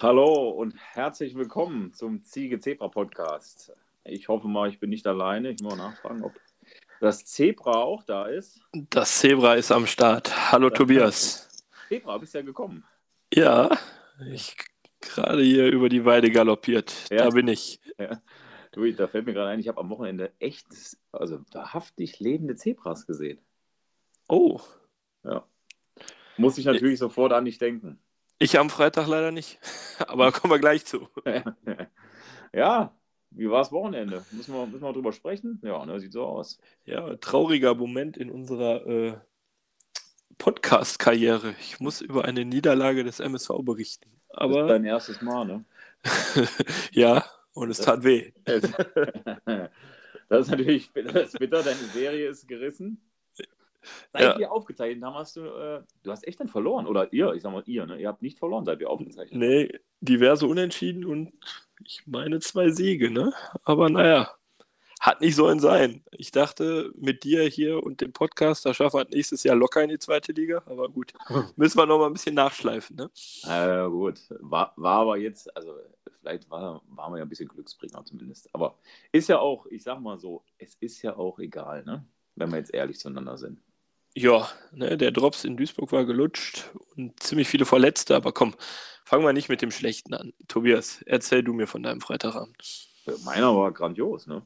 Hallo und herzlich willkommen zum Ziege Zebra Podcast. Ich hoffe mal, ich bin nicht alleine. Ich muss mal nachfragen, ob das Zebra auch da ist. Das Zebra ist am Start. Hallo Das- Tobias. Zebra, bist ja gekommen. Ja, ich gerade hier über die Weide galoppiert. Ja. Da bin ich. Du, da fällt mir gerade ein, ich habe am Wochenende echt, also wahrhaftig lebende Zebras gesehen. Oh, Ja. Muss ich natürlich sofort an dich denken. Ich am Freitag leider nicht. Aber kommen wir gleich zu. ja, wie war das Wochenende? Müssen wir, müssen wir drüber sprechen? Ja, ne, sieht so aus. Ja, trauriger Moment in unserer äh, Podcast-Karriere. Ich muss über eine Niederlage des MSV berichten. Das ist Aber dein erstes Mal, ne? ja, und es tat weh. Das ist natürlich das ist bitter, deine Serie ist gerissen. Seit Ja. wir aufgezeichnet haben, hast du, äh, du hast echt dann verloren. Oder ihr, ich sag mal ihr, ne? Ihr habt nicht verloren, seit wir aufgezeichnet haben. Nee, diverse Unentschieden und ich meine zwei Siege, ne? Aber naja, hat nicht sollen sein. Ich dachte, mit dir hier und dem Podcast, da schaffen wir es nächstes Jahr locker in die zweite Liga. Aber gut, müssen wir noch mal ein bisschen nachschleifen, ne? Äh, gut, war, war aber jetzt, also vielleicht war, waren wir ja ein bisschen Glücksbringer zumindest. Aber ist ja auch, ich sag mal so, es ist ja auch egal, ne? Wenn wir jetzt ehrlich zueinander sind. Ja, ne, der Drops in Duisburg war gelutscht und ziemlich viele Verletzte. Aber komm, fangen wir nicht mit dem Schlechten an. Tobias, erzähl du mir von deinem Freitagabend. Meiner war grandios, ne?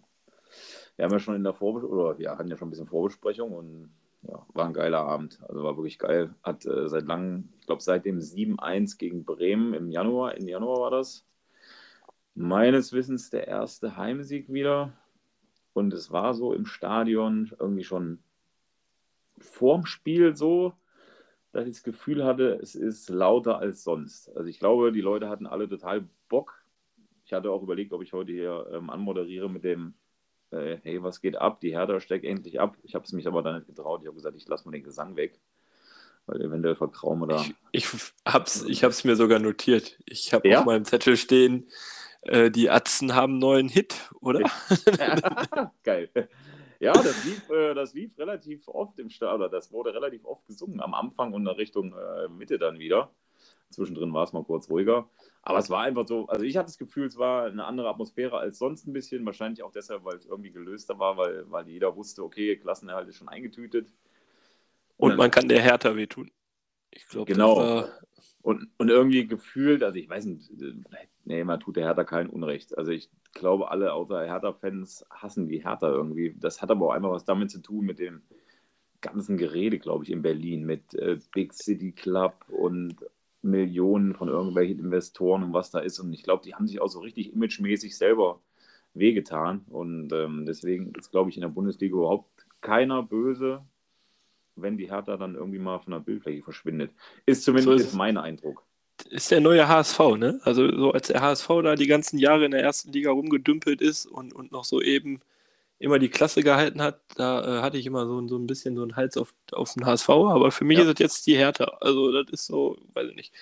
Wir haben ja schon in der Vorbesprechung, oder wir hatten ja schon ein bisschen Vorbesprechung und ja, war ein geiler Abend. Also war wirklich geil. Hat äh, seit langem, ich glaube seit dem 7-1 gegen Bremen im Januar, im Januar war das, meines Wissens der erste Heimsieg wieder. Und es war so im Stadion irgendwie schon vorm Spiel so, dass ich das Gefühl hatte, es ist lauter als sonst. Also ich glaube, die Leute hatten alle total Bock. Ich hatte auch überlegt, ob ich heute hier ähm, anmoderiere mit dem äh, Hey, was geht ab? Die Hertha steckt endlich ab. Ich habe es mich aber dann nicht getraut. Ich habe gesagt, ich lasse mal den Gesang weg. Weil eventuell vertrauen oder. Ich, ich hab's, ich hab's mir sogar notiert. Ich habe Ja? auf meinem Zettel stehen, äh, die Atzen haben einen neuen Hit, oder? Geil. Ja, das lief, äh, das lief relativ oft im Stadion, das wurde relativ oft gesungen am Anfang und in Richtung äh, Mitte dann wieder. Zwischendrin war es mal kurz ruhiger. Aber es war einfach so, also ich hatte das Gefühl, es war eine andere Atmosphäre als sonst ein bisschen. Wahrscheinlich auch deshalb, weil es irgendwie gelöster war, weil, weil jeder wusste, okay, Klassenerhalt ist schon eingetütet. Und man kann der Hertha wehtun. Ich glaube, Genau. das war, Und, und irgendwie gefühlt, also ich weiß nicht, nee, man tut der Hertha kein Unrecht. Also ich glaube, alle außer Hertha-Fans hassen die Hertha irgendwie. Das hat aber auch einfach was damit zu tun mit dem ganzen Gerede, glaube ich, in Berlin, mit äh, Big City Club und Millionen von irgendwelchen Investoren und was da ist. Und ich glaube, die haben sich auch so richtig imagemäßig selber wehgetan. Und ähm, deswegen ist, glaube ich, in der Bundesliga überhaupt keiner böse, wenn die Hertha dann irgendwie mal von der Bildfläche verschwindet. Ist zumindest So ist es. mein Eindruck. ist der neue HSV, ne? Also so als der HSV da die ganzen Jahre in der ersten Liga rumgedümpelt ist und, und noch so eben immer die Klasse gehalten hat, da äh, hatte ich immer so, so ein bisschen so einen Hals auf, auf den HSV, aber für mich Ja. ist das jetzt die Hertha. Also das ist so, weiß ich nicht,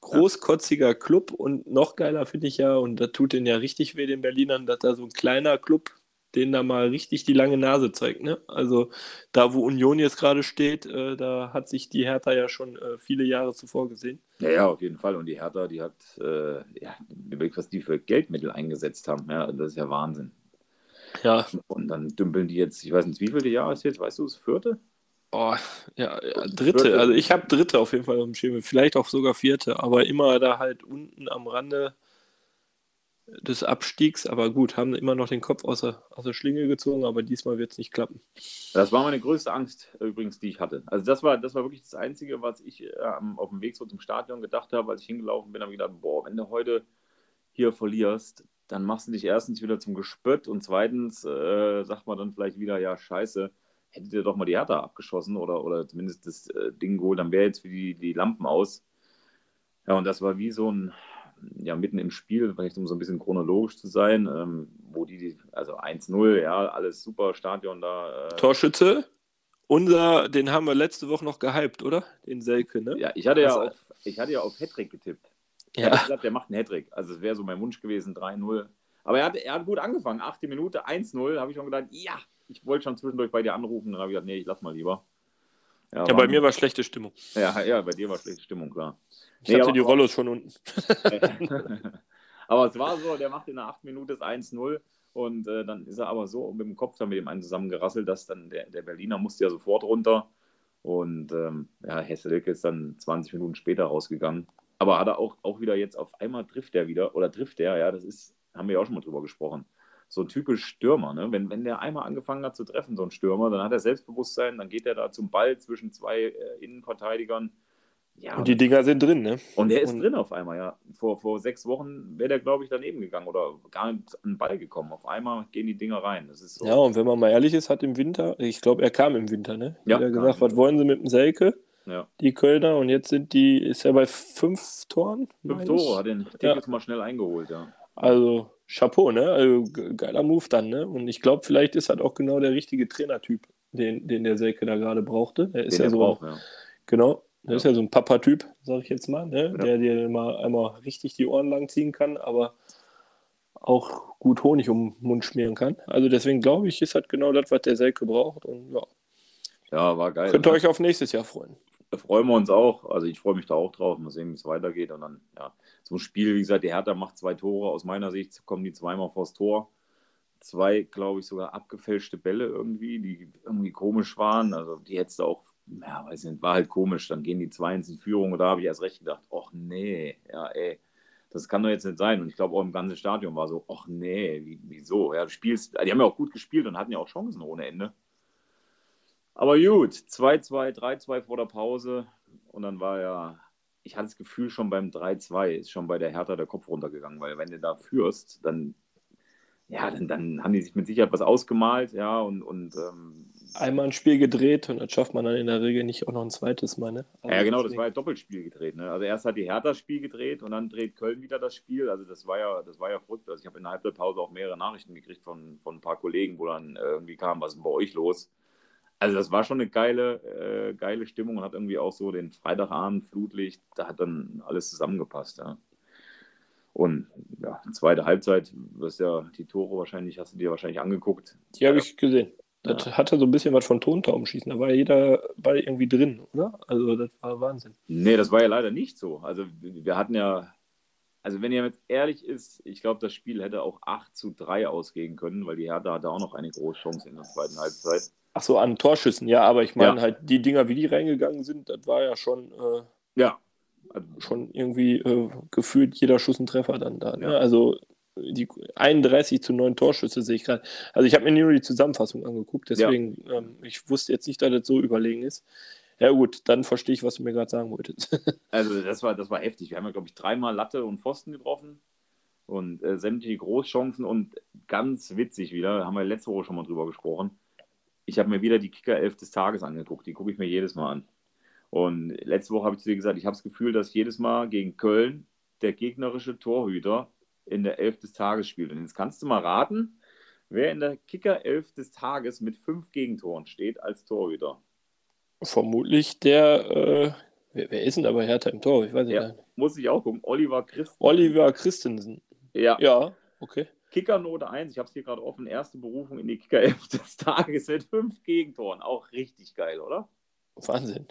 großkotziger Club und noch geiler finde ich ja, und das tut den ja richtig weh, den Berlinern, dass da so ein kleiner Club den da mal richtig die lange Nase zeigt, ne? Also da, wo Union jetzt gerade steht, äh, da hat sich die Hertha ja schon äh, viele Jahre zuvor gesehen. Ja, ja, auf jeden Fall. Und die Hertha, die hat, äh, ja, was die für Geldmittel eingesetzt haben. Ja, das ist ja Wahnsinn. Ja, Und dann dümpeln die jetzt, ich weiß nicht, wie viele Jahr ist jetzt, weißt du, das vierte? Oh, ja, ja, dritte. Also ich habe dritte auf jeden Fall auf dem Schirm. Vielleicht auch sogar vierte, aber immer da halt unten am Rande des Abstiegs. Aber gut, haben immer noch den Kopf aus der, aus der Schlinge gezogen, aber diesmal wird es nicht klappen. Das war meine größte Angst äh, übrigens, die ich hatte. Also das war, das war wirklich das Einzige, was ich äh, auf dem Weg so zum Stadion gedacht habe, als ich hingelaufen bin, habe ich gedacht, boah, wenn du heute hier verlierst, dann machst du dich erstens wieder zum Gespött und zweitens äh, sagt man dann vielleicht wieder, ja, scheiße, hättet ihr doch mal die Hertha abgeschossen oder, oder zumindest das äh, Ding geholt, dann wäre jetzt für die, die Lampen aus. Ja, und das war wie so ein, ja, mitten im Spiel, vielleicht um so ein bisschen chronologisch zu sein, ähm, wo die, die also 1-0, ja, alles super, Stadion da. Äh, Torschütze, unser, den haben wir letzte Woche noch gehypt, oder? Den Selke, ne? Ja, ich hatte ja Also- auf, ich hatte ja auf Hattrick getippt. Ich Ja, gesagt, der macht einen Hattrick. Also es wäre so mein Wunsch gewesen, 3-0. Aber er hat, er hat gut angefangen. Achte Minute, 1-0. Habe ich schon gedacht, ja, ich wollte schon zwischendurch bei dir anrufen. Dann habe ich gesagt, nee, ich lass mal lieber. Ja, ja bei mir war schlechte Stimmung. Ja, ja, bei dir war schlechte Stimmung, klar. Ich nee, hatte die Rollos schon unten. aber es war so, der macht in der 8 Minute das 1-0 und äh, dann ist er aber so mit dem Kopf dann mit dem einen zusammengerasselt, dass dann der, der Berliner musste ja sofort runter und ähm, ja, Hesselik ist dann 20 Minuten später rausgegangen. Aber hat er auch, auch wieder jetzt auf einmal trifft er wieder, oder trifft er, ja, das ist, haben wir ja auch schon mal drüber gesprochen. So typisch Stürmer, ne? Wenn, wenn der einmal angefangen hat zu treffen, so ein Stürmer, dann hat er Selbstbewusstsein, dann geht er da zum Ball zwischen zwei äh, Innenverteidigern ja, und die Dinger sind drin, ne? Und der ist und drin auf einmal, ja. Vor, vor sechs Wochen wäre der, glaube ich, daneben gegangen oder gar nicht an den Ball gekommen. Auf einmal gehen die Dinger rein. Das ist so. Ja, und wenn man mal ehrlich ist, hat im Winter, ich glaube, er kam im Winter, ne? Ja. Hat er gesagt, was wollen sie mit dem Selke? Ja. Die Kölner und jetzt sind die, ist er bei fünf Toren? Fünf Tore, hat den Tickets ja. mal schnell eingeholt, ja. Also Chapeau, ne? Also geiler Move dann, ne? Und ich glaube, vielleicht ist halt auch genau der richtige Trainertyp, den, den der Selke da gerade brauchte. Er ist den ja so. Braucht, ja. Genau. Der ja. ist ja so ein Papa-Typ, sag ich jetzt mal, ne? Ja. der dir mal einmal richtig die Ohren lang ziehen kann, aber auch gut Honig um den Mund schmieren kann. Also deswegen glaube ich, ist halt genau das, was der Selke braucht. Und ja. Ja, war geil. Könnt ihr euch auf nächstes Jahr freuen. Da freuen wir uns auch. Also ich freue mich da auch drauf. Mal sehen, wie es weitergeht. Und dann, ja, zum Spiel, wie gesagt, die Hertha macht zwei Tore. Aus meiner Sicht kommen die zweimal vors Tor. Zwei, glaube ich, sogar abgefälschte Bälle irgendwie, die irgendwie komisch waren. Also die hättest du auch ja, weiß nicht, war halt komisch. Dann gehen die zwei in Führung und da habe ich erst recht gedacht, ach nee, ja, ey, das kann doch jetzt nicht sein. Und ich glaube auch im ganzen Stadion war so, ach nee, wie, wieso? Ja, du spielst, die haben ja auch gut gespielt und hatten ja auch Chancen ohne Ende. Aber gut, 2-2, 3-2 vor der Pause und dann war ja, ich hatte das Gefühl schon beim 3-2 ist schon bei der Hertha der Kopf runtergegangen, weil wenn du da führst, dann ja, dann, dann haben die sich mit Sicherheit was ausgemalt, ja, und, und ähm, einmal ein Spiel gedreht und das schafft man dann in der Regel nicht auch noch ein zweites Mal, ne? Also ja, genau, das war ja Doppelspiel gedreht, ne? Also erst hat die Hertha das Spiel gedreht und dann dreht Köln wieder das Spiel. Also das war ja, das war ja verrückt. Also ich habe in der Halbzeitpause auch mehrere Nachrichten gekriegt von, von ein paar Kollegen, wo dann äh, irgendwie kam, was ist denn bei euch los? Also das war schon eine geile, äh, geile Stimmung und hat irgendwie auch so den Freitagabend Flutlicht, da hat dann alles zusammengepasst, ja. Und ja, zweite Halbzeit, was ja die Tore wahrscheinlich, hast du dir wahrscheinlich angeguckt. Die habe ich gesehen. Das ja. hatte so ein bisschen was von Tontaubenschießen. Da war jeder Ball irgendwie drin, oder? Also das war Wahnsinn. Nee, das war ja leider nicht so. Also wir hatten ja, also wenn ihr jetzt ehrlich ist, ich glaube, das Spiel hätte auch 8 zu 3 ausgehen können, weil die Hertha hatte auch noch eine große Chance in der zweiten Halbzeit. Ach so, an Torschüssen, ja, aber ich meine ja. halt, die Dinger, wie die reingegangen sind, das war ja schon. Äh, ja, schon irgendwie äh, gefühlt jeder Schuss ein Treffer dann da. Ne? Ja. Also die 31 zu 9 Torschüsse sehe ich gerade. Also ich habe mir nur die Zusammenfassung angeguckt, deswegen, ja. ähm, ich wusste jetzt nicht, dass das so überlegen ist. Ja gut, dann verstehe ich, was du mir gerade sagen wolltest. also das war, das war heftig. Wir haben ja, glaube ich, dreimal Latte und Pfosten getroffen und äh, sämtliche Großchancen und ganz witzig wieder, haben wir letzte Woche schon mal drüber gesprochen. Ich habe mir wieder die Kicker 11 des Tages angeguckt. Die gucke ich mir jedes Mal an. Und letzte Woche habe ich zu dir gesagt, ich habe das Gefühl, dass jedes Mal gegen Köln der gegnerische Torhüter in der Elf des Tages spielt. Und jetzt kannst du mal raten, wer in der Kicker Elf des Tages mit fünf Gegentoren steht als Torhüter. Vermutlich der, äh, wer, wer, ist denn aber Hertha im Tor? Ich weiß nicht. Ja, muss ich auch gucken. Oliver Christensen. Oliver Christensen. Ja. Ja, okay. Kickernote 1, ich habe es hier gerade offen, erste Berufung in die Kicker 11 des Tages mit fünf Gegentoren. Auch richtig geil, oder? Wahnsinn.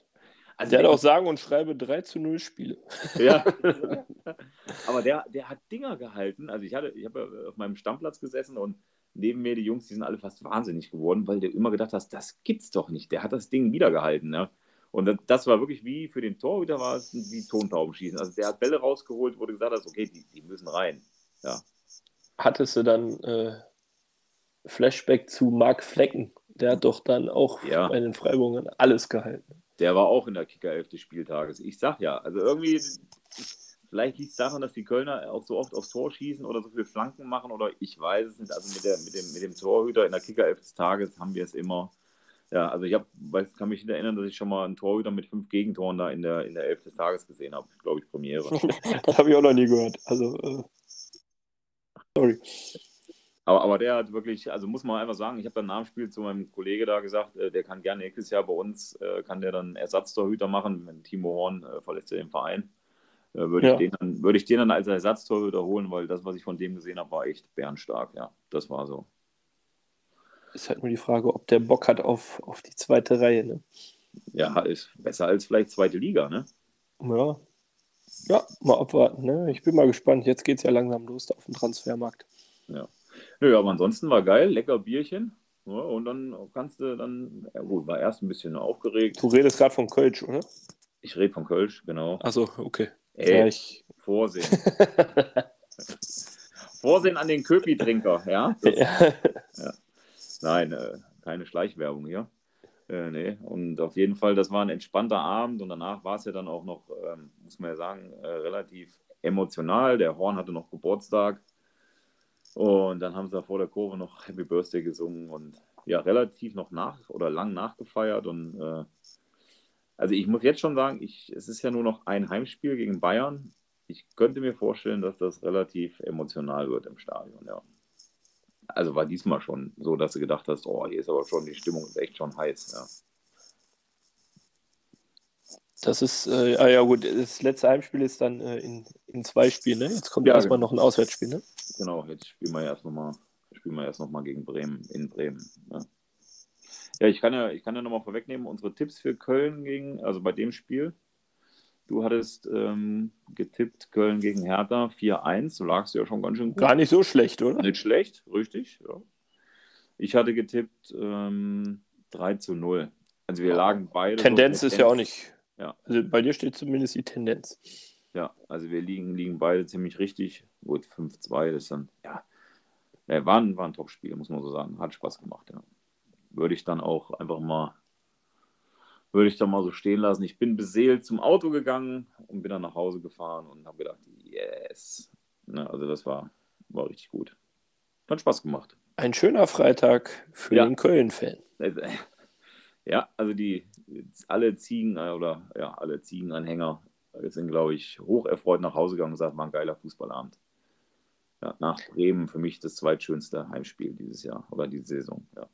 Also der hat auch sagen und schreibe 3 zu 0 Spiele. Ja. Aber der, der hat Dinger gehalten. Also ich hatte, ich habe auf meinem Stammplatz gesessen und neben mir die Jungs, die sind alle fast wahnsinnig geworden, weil du immer gedacht hast, das gibt's doch nicht. Der hat das Ding wieder gehalten. Ne? Und das war wirklich wie für den Torhüter war es wie Tontaubenschießen. Also der hat Bälle rausgeholt, wo du gesagt hast, okay, die, die müssen rein. Ja. Hattest du dann äh, Flashback zu Marc Flecken? Der hat doch dann auch ja. bei den Freiburgern alles gehalten der war auch in der Kicker 11 des Spieltages. Ich sag ja, also irgendwie, vielleicht liegt es daran, dass die Kölner auch so oft aufs Tor schießen oder so viele Flanken machen oder ich weiß es nicht. Also mit, der, mit, dem, mit dem Torhüter in der Kicker 11 des Tages haben wir es immer. Ja, also ich hab, weiß, kann mich nicht erinnern, dass ich schon mal einen Torhüter mit fünf Gegentoren da in der, in der 11 des Tages gesehen habe. Glaube ich, Premiere. das habe ich auch noch nie gehört. Also, äh, sorry. Aber, aber der hat wirklich, also muss man einfach sagen, ich habe dann nach dem Spiel zu meinem Kollege da gesagt, äh, der kann gerne nächstes Jahr bei uns, äh, kann der dann Ersatztorhüter machen, wenn Timo Horn äh, verlässt ja den Verein. Äh, würde, ja. ich den dann, würde ich den dann als Ersatztorhüter holen, weil das, was ich von dem gesehen habe, war echt bärenstark. Ja, das war so. Ist halt nur die Frage, ob der Bock hat auf, auf die zweite Reihe. Ne? ja, ist besser als vielleicht zweite Liga, ne? Ja. Ja, mal abwarten. Ne? Ich bin mal gespannt. Jetzt geht es ja langsam los auf dem Transfermarkt. Ja. Nö, aber ansonsten war geil, lecker Bierchen. Ja, und dann kannst du dann, ja gut, war erst ein bisschen aufgeregt. Du redest gerade von Kölsch, oder? Ich rede von Kölsch, genau. Achso, okay. Ey, Ja, ich... Vorsehen. Vorsehen an den Köpi-Trinker, ja? Das, nein, äh, keine Schleichwerbung hier. Äh, nee. Und auf jeden Fall, das war ein entspannter Abend und danach war es ja dann auch noch, ähm, muss man ja sagen, äh, relativ emotional. Der Horn hatte noch Geburtstag und dann haben sie da vor der Kurve noch Happy Birthday gesungen und ja, relativ noch nach oder lang nachgefeiert und äh, also ich muss jetzt schon sagen, ich, es ist ja nur noch ein Heimspiel gegen Bayern. Ich könnte mir vorstellen, dass das relativ emotional wird im Stadion, ja. Also war diesmal schon so, dass du gedacht hast, oh, hier ist aber schon, die Stimmung ist echt schon heiß, ja. Das ist, äh, ah ja gut, das letzte Heimspiel ist dann äh, in, in zwei Spielen, ne? Jetzt kommt Ja, erstmal genau. noch ein Auswärtsspiel, ne? Genau, jetzt spielen wir erst nochmal spielen wir erst noch mal gegen Bremen in Bremen. Ja, ja ich kann ja, ich kann ja nochmal vorwegnehmen, unsere Tipps für Köln gegen, also bei dem Spiel. Du hattest ähm, getippt Köln gegen Hertha 4-1, so lagst du ja schon ganz schön gut. Gar nicht so schlecht, oder? Nicht schlecht, richtig, ja. Ich hatte getippt ähm, 3 zu 0. Also wir lagen beide. Tendenz ist ja auch nicht. Ja. Also bei dir steht zumindest die Tendenz. Ja, also wir liegen, liegen beide ziemlich richtig. Gut, 5-2, das dann, ja, ja war ein, war ein Top-Spiel, muss man so sagen. Hat Spaß gemacht, ja. Würde ich dann auch einfach mal, würde ich dann mal so stehen lassen. Ich bin beseelt zum Auto gegangen und bin dann nach Hause gefahren und habe gedacht, yes. Ne, also das war, war richtig gut. Hat Spaß gemacht. Ein schöner Freitag für Ja. den Köln-Fan. Ja, also die alle Ziegen äh, oder ja, alle Ziegenanhänger sind, glaube ich, hoch erfreut nach Hause gegangen und gesagt, war ein geiler Fußballabend. Ja, nach Bremen für mich das zweitschönste Heimspiel dieses Jahr oder diese Saison. Ja,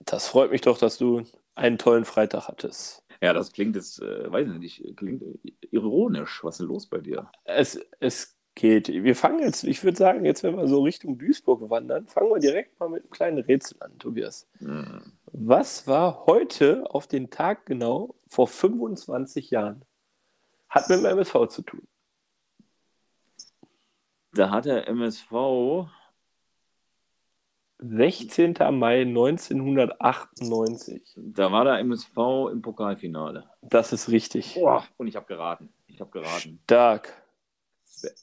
Das freut mich doch, dass du einen tollen Freitag hattest. ja das klingt jetzt, äh, weiß ich nicht, klingt ironisch. Was ist denn los bei dir? Es, es geht. Wir fangen jetzt, ich würde sagen, jetzt, wenn wir so Richtung Duisburg wandern, fangen wir direkt mal mit einem kleinen Rätsel an, Tobias. Hm. Was war heute auf den Tag genau vor 25 Jahren? Hat mit dem MSV zu tun. Da hat der MSV 16. Mai 1998. Da war der MSV im Pokalfinale. Das ist richtig. Boah, und ich habe geraten. Ich habe geraten. Stark.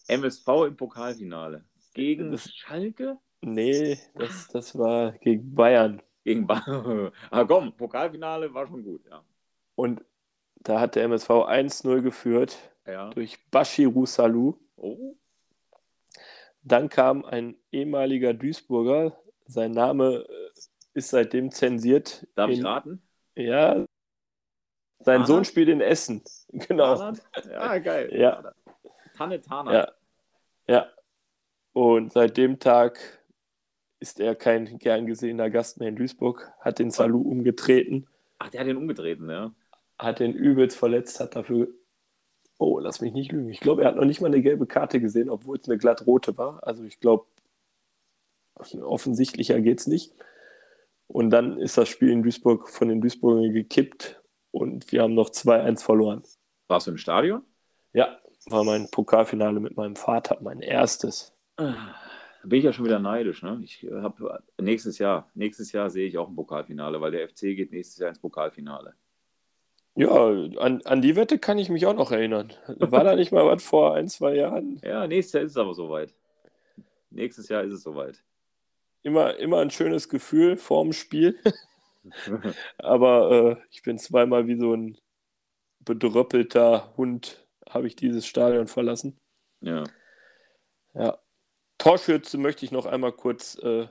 MSV im Pokalfinale. Gegen Das- Schalke? Nee, das, das war gegen Bayern. Gegen Bayern. Ah, komm, Pokalfinale war schon gut, ja. Und da hat der MSV 1-0 geführt Ja. durch Bashiru Salou. Oh, Dann kam ein ehemaliger Duisburger. Sein Name äh, ist seitdem zensiert. darf ich in- raten? Ja. Sein Tarnack? Sohn spielt in Essen. Genau. Tarnack? Ja, geil. Ja. Tanne Tarnack. Ja. Ja. Und seit dem Tag ist er kein gern gesehener Gast mehr in Duisburg, hat den Salou umgetreten, Ach, der hat den umgetreten, ja. hat den übelst verletzt, hat dafür. Oh, lass mich nicht lügen. Ich glaube, er hat noch nicht mal eine gelbe Karte gesehen, obwohl es eine glatt rote war. Also ich glaube, offensichtlicher geht es nicht. Und dann ist das Spiel in Duisburg von den Duisburgern gekippt und wir haben noch 2-1 verloren. Warst du im Stadion? Ja, war mein Pokalfinale mit meinem Vater, mein erstes. Da bin ich ja schon wieder neidisch. Ne? Ich habe nächstes Jahr, nächstes Jahr sehe ich auch ein Pokalfinale, weil der FC geht nächstes Jahr ins Pokalfinale. Ja, an, an die Wette kann ich mich auch noch erinnern. War da nicht mal was vor ein, zwei Jahren? Ja, nächstes Jahr ist es aber soweit. Nächstes Jahr ist es soweit. Immer, immer ein schönes Gefühl vorm Spiel. Aber äh, ich bin zweimal wie so ein bedröppelter Hund, habe ich dieses Stadion verlassen. ja. Ja. Torschütze möchte ich noch einmal kurz äh,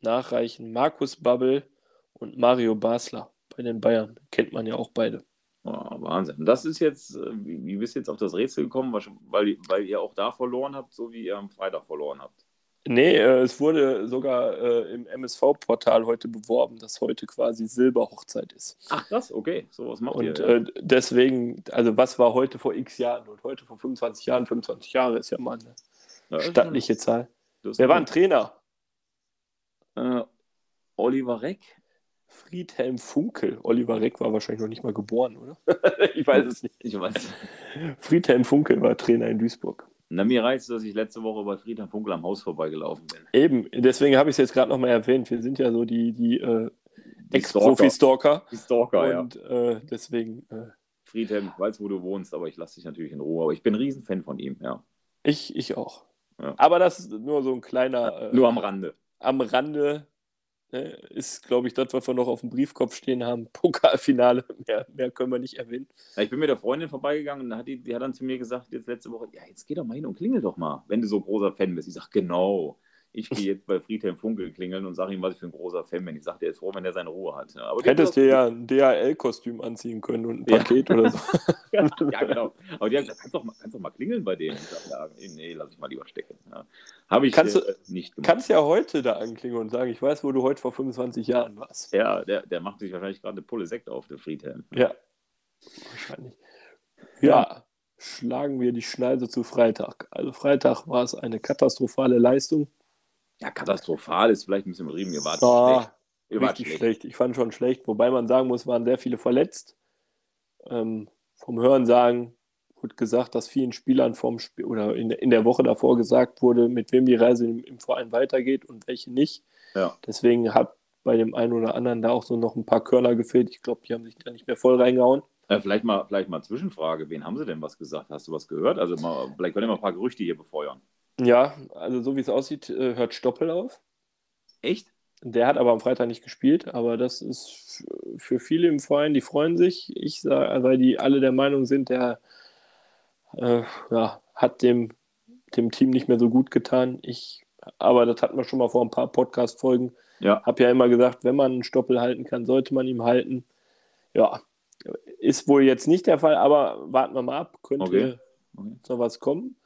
nachreichen. Markus Babbel und Mario Basler bei den Bayern. Kennt man ja auch beide. Oh, Wahnsinn. Das ist jetzt, äh, wie, wie bist du jetzt auf das Rätsel gekommen? Weil, weil ihr auch da verloren habt, so wie ihr am Freitag verloren habt. Nee, äh, es wurde sogar äh, im MSV-Portal heute beworben, dass heute quasi Silberhochzeit ist. Ach, das? Okay, sowas macht Und ihr. äh, deswegen, also was war heute vor x Jahren und heute vor 25 Jahren? 25 Jahre ist ja mal eine Ja, stattliche Zahl. Wer war ein. Trainer? Äh, Oliver Reck? Friedhelm Funkel. Oliver Reck war wahrscheinlich noch nicht mal geboren, oder? ich weiß es nicht. Ich weiß. Friedhelm Funkel war Trainer in Duisburg. Na, mir reicht es, dass ich letzte Woche bei Friedhelm Funkel am Haus vorbeigelaufen bin. Eben, deswegen habe ich es jetzt gerade nochmal erwähnt. Wir sind ja so die, die, äh, Die Ex-Profi-Stalker. Die Stalker, ja. Und äh, deswegen, äh, Friedhelm, ich weiß, wo du wohnst, aber ich lasse dich natürlich in Ruhe. Aber ich bin ein Riesenfan von ihm, ja. ich, ich auch. Ja. Aber das ist nur so ein kleiner. Äh, Nur am Rande. am Rande ist, glaube ich, das, was wir noch auf dem Briefkopf stehen haben. Pokalfinale. Mehr, mehr können wir nicht erwähnen. Ja, ich bin mit der Freundin vorbeigegangen und hat die, die hat dann zu mir gesagt, jetzt letzte Woche, ja, jetzt geh doch mal hin und klingel doch mal, wenn du so großer Fan bist. Ich sage, genau. Ich gehe jetzt bei Friedhelm Funkel klingeln und sage ihm, was ich für ein großer Fan bin. Ich sage, der ist froh, wenn er seine Ruhe hat. Ja, aber Hättest dir ja ein DHL-Kostüm anziehen können und ein Ja. Paket oder so. ja, ja, genau. Aber die hat gesagt, kannst doch mal, kannst doch mal klingeln bei denen. Ich sage, nee, lass ich mal lieber stecken. Ja. Habe ich Kannst du- äh, nicht gemacht. Kannst ja heute da anklingeln und sagen, ich weiß, wo du heute vor 25 Jahren warst. Ja, der, der macht sich wahrscheinlich gerade eine Pulle Sekt auf, der Friedhelm. Ja, wahrscheinlich. Ja, schlagen wir die Schneise zu Freitag. Also Freitag war es eine katastrophale Leistung. Ja, katastrophal ist vielleicht ein bisschen übertrieben. Ihr wart Ah, schlecht. Ihr wart schlecht. schlecht. Ich fand schon schlecht, wobei man sagen muss, waren sehr viele verletzt. Ähm, vom Hören sagen wurde gesagt, dass vielen Spielern vom Spiel oder in, in der Woche davor gesagt wurde, mit wem die Reise im, im Verein weitergeht und welche nicht. Ja. Deswegen hat bei dem einen oder anderen da auch so noch ein paar Körner gefehlt. Ich glaube, die haben sich da nicht mehr voll reingehauen. Äh, vielleicht, mal, vielleicht mal Zwischenfrage. Wen haben sie denn was gesagt? Hast du was gehört? Also mal, vielleicht können wir mal ein paar Gerüchte hier befeuern. Ja, also so wie es aussieht, äh, hört Stoppel auf. Echt? Der hat aber am Freitag nicht gespielt, aber das ist für viele im Verein, die freuen sich. Ich sage, weil die alle der Meinung sind, der äh, ja, hat dem, dem Team nicht mehr so gut getan. Ich, aber das hatten wir schon mal vor ein paar Podcast-Folgen. Ja. Hab ja immer gesagt, wenn man einen Stoppel halten kann, sollte man ihn halten. Ja, ist wohl jetzt nicht der Fall, aber warten wir mal ab. Könnte Okay. Okay. noch was kommen.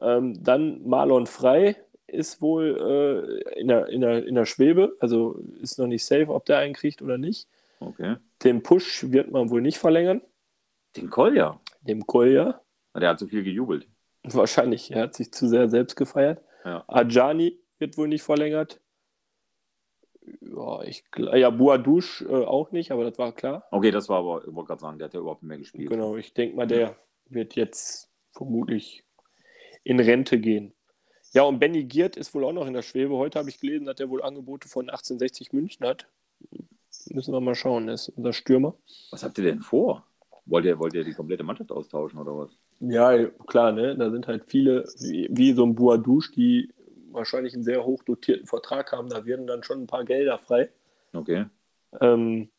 Ähm, dann Marlon Frei ist wohl äh, in, der, in, der, in der Schwebe, also ist noch nicht safe, ob der einen kriegt oder nicht. Okay. Den Push wird man wohl nicht verlängern. Den Kolja. Dem Kolja. Der hat zu viel gejubelt. Wahrscheinlich, er hat sich zu sehr selbst gefeiert. Ja. Ajani wird wohl nicht verlängert. Ja, ich, ja Boadouche äh, auch nicht, aber das war klar. Okay, das war aber, ich wollte gerade sagen, der hat ja überhaupt nicht mehr gespielt. Genau, ich denke mal, der wird jetzt vermutlich in Rente gehen. Ja, und Benny Giert ist wohl auch noch in der Schwebe. Heute habe ich gelesen, dass er wohl Angebote von 1860 München hat. Müssen wir mal schauen, ist unser Stürmer. Was habt ihr denn vor? Wollt ihr, wollt ihr die komplette Mannschaft austauschen oder was? Ja, klar, ne? Da sind halt viele, wie, wie so ein Boadouche, die wahrscheinlich einen sehr hoch dotierten Vertrag haben. Da werden dann schon ein paar Gelder frei. Okay. Ähm,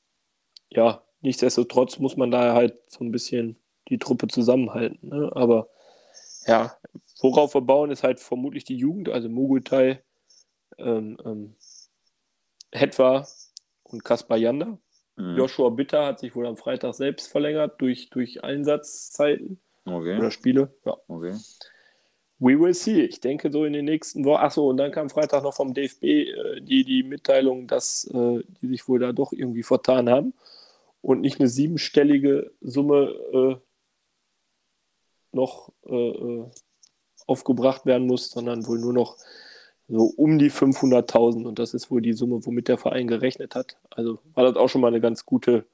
ja, nichtsdestotrotz muss man da halt so ein bisschen die Truppe zusammenhalten. Ne? Aber ja, worauf wir bauen, ist halt vermutlich die Jugend, also Mogutai, ähm, ähm, Hetwa und Kaspar Janda. Mhm. Joshua Bitter hat sich wohl am Freitag selbst verlängert durch, durch Einsatzzeiten Okay. oder Spiele. Ja. Okay. We will see. Ich denke so in den nächsten Wochen. Achso, und dann kam Freitag noch vom DFB äh, die, die Mitteilung, dass äh, die sich wohl da doch irgendwie vertan haben und nicht eine siebenstellige Summe äh, noch äh, äh, aufgebracht werden muss, sondern wohl nur noch so um die 500.000. Und das ist wohl die Summe, womit der Verein gerechnet hat. Also war das auch schon mal eine ganz gute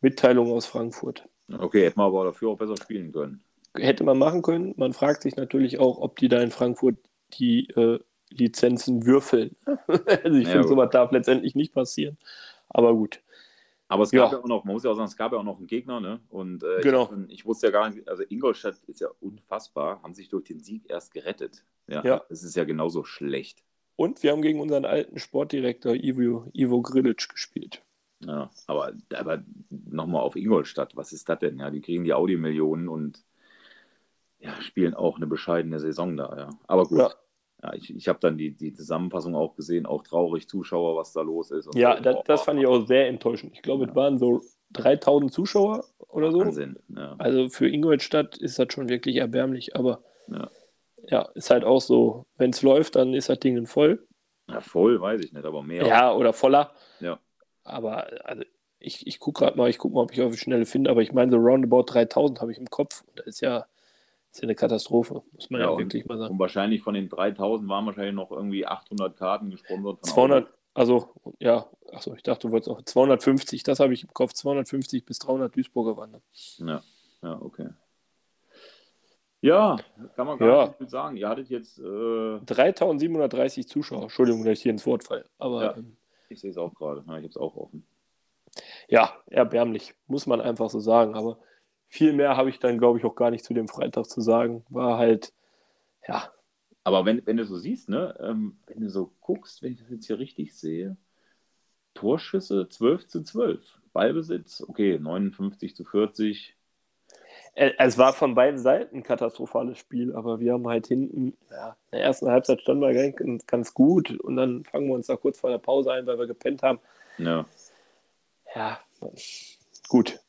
Mitteilung aus Frankfurt Okay, hätten wir aber dafür auch besser spielen können. hätte man machen können. Man fragt sich natürlich auch, ob die da in Frankfurt die äh, Lizenzen würfeln. also ich Ja, finde, sowas darf letztendlich nicht passieren. Aber gut. Aber es gab Ja. ja. auch noch, man muss ja auch sagen, es gab ja auch noch einen Gegner, ne? Und äh, Genau. ich, ich wusste ja gar nicht, also Ingolstadt ist ja unfassbar, haben sich durch den Sieg erst gerettet. Ja. Ja. Das ist ja genauso schlecht. Und wir haben gegen unseren alten Sportdirektor Ivo, Ivo Grilic gespielt. Ja, aber, aber nochmal auf Ingolstadt, was ist das denn? Ja, die kriegen die Audi-Millionen und ja, spielen auch eine bescheidene Saison da, ja. Aber gut. Ja. Ja. ich ich habe dann die, die Zusammenfassung auch gesehen, auch traurig, Zuschauer, was da los ist. Ja, so. das, das fand ich auch sehr enttäuschend. Ich glaube, es waren so 3000 Zuschauer oder so. Wahnsinn. Ja. Also für Ingolstadt ist das schon wirklich erbärmlich. Aber Ja. ja, ist halt auch so, wenn es läuft, dann ist das Ding voll. ja, voll, weiß ich nicht, aber mehr. Ja, oder voller. Ja. Aber also, ich, ich gucke gerade mal, ich gucke mal, ob ich auf die Schnelle finde, aber ich meine, so roundabout 3000 habe ich im Kopf. Und das ist ja, ist ja eine Katastrophe, muss man ja, Ja, und- wirklich mal sagen. Und wahrscheinlich von den 3000 waren wahrscheinlich noch irgendwie 800 Karten gesponsert von 200, also ja, achso, ich dachte, du wolltest auch 250, das habe ich im Kopf, 250 bis 300 Duisburger wandern. Ja, ja, okay. Ja, kann man gar Ja. nicht viel sagen. Ihr hattet jetzt, äh, 3730 Zuschauer, Entschuldigung, dass ich hier ins Wort falle. Aber Ja. ähm, ich sehe es auch gerade, ja, ich habe es auch offen. ja, erbärmlich, muss man einfach so sagen. Aber viel mehr habe ich dann, glaube ich, auch gar nicht zu dem Freitag zu sagen. War halt, ja, Aber wenn, wenn du so siehst, ne, ähm, wenn du so guckst, wenn ich das jetzt hier richtig sehe, Torschüsse 12 zu 12. Ballbesitz, okay, 59 zu 40. Äh, Es war von beiden Seiten ein katastrophales Spiel, aber wir haben halt hinten, ja, in der ersten Halbzeit standen wir ganz, ganz gut und dann fangen wir uns da kurz vor der Pause ein, weil wir gepennt haben. Ja. Ja, gut.